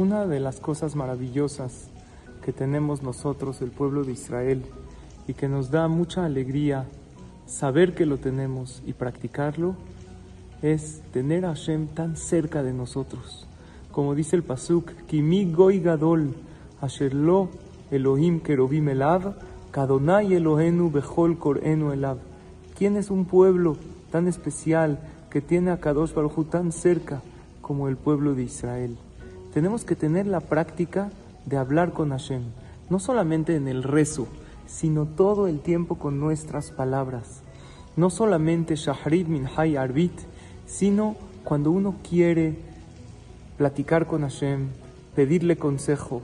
Una de las cosas maravillosas que tenemos nosotros, el pueblo de Israel, y que nos da mucha alegría saber que lo tenemos y practicarlo, es tener a Hashem tan cerca de nosotros. Como dice el Pasuk, Kimi Goy Gadol, Asherlo Elohim Kerobim Elav, Kadonai Elohenu Bechol Korenu Elav. ¿Quién es un pueblo tan especial que tiene a Kadosh Baruj tan cerca como el pueblo de Israel? Tenemos que tener la práctica de hablar con Hashem, no solamente en el rezo, sino todo el tiempo con nuestras palabras. No solamente Shahrid Min Hay Arbit, sino cuando uno quiere platicar con Hashem, pedirle consejo,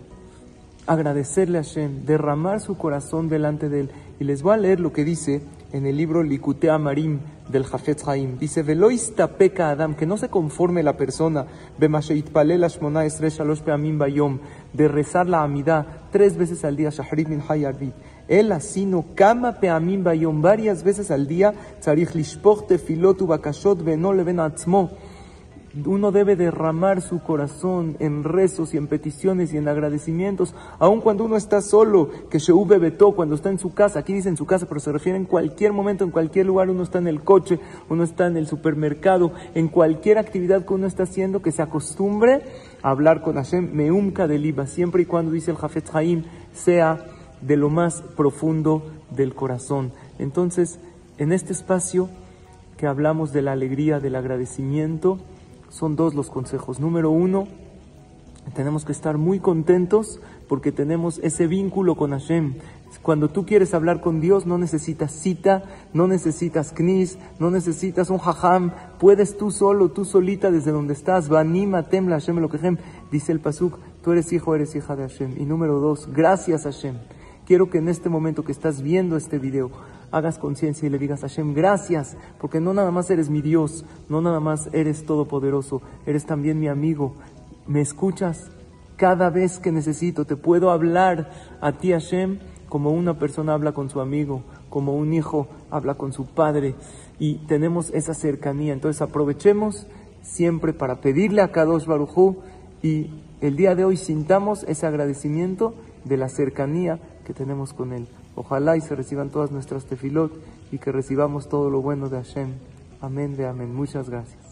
agradecerle a Hashem, derramar su corazón delante de él. Y les voy a leer lo que dice en el libro Likute Amarim del Jafetz Haim. Dice, Veloista peca Adam, que no se conforme la persona, de rezar la amidad tres veces al día, Shahrit min Hayarvit. Él asino kama peamim bayom, varias veces al día, tzarich lishpoch tefilotu bakashot veno leven atzmo uno debe derramar su corazón en rezos y en peticiones y en agradecimientos, aun cuando uno está solo, que Sheube Betó, cuando está en su casa, aquí dice en su casa, pero se refiere en cualquier momento, en cualquier lugar, uno está en el coche, uno está en el supermercado, en cualquier actividad que uno está haciendo, que se acostumbre a hablar con Hashem, Meumka del Iba, siempre y cuando dice el Jafet Haim, sea de lo más profundo del corazón. Entonces, en este espacio que hablamos de la alegría, del agradecimiento, son dos los consejos. Número uno, tenemos que estar muy contentos porque tenemos ese vínculo con Hashem. Cuando tú quieres hablar con Dios, no necesitas cita, no necesitas knis, no necesitas un hajam. Puedes tú solo, tú solita, desde donde estás. Vanima temla Hashem lo Dice el Pasuk, tú eres hijo, eres hija de Hashem. Y número dos, gracias Hashem. Quiero que en este momento que estás viendo este video, hagas conciencia y le digas a Hashem, gracias, porque no nada más eres mi Dios, no nada más eres todopoderoso, eres también mi amigo, me escuchas cada vez que necesito, te puedo hablar a ti Hashem como una persona habla con su amigo, como un hijo habla con su padre y tenemos esa cercanía, entonces aprovechemos siempre para pedirle a Kadosh Barujú y el día de hoy sintamos ese agradecimiento de la cercanía que tenemos con Él. Ojalá y se reciban todas nuestras tefilot y que recibamos todo lo bueno de Hashem. Amén de amén. Muchas gracias.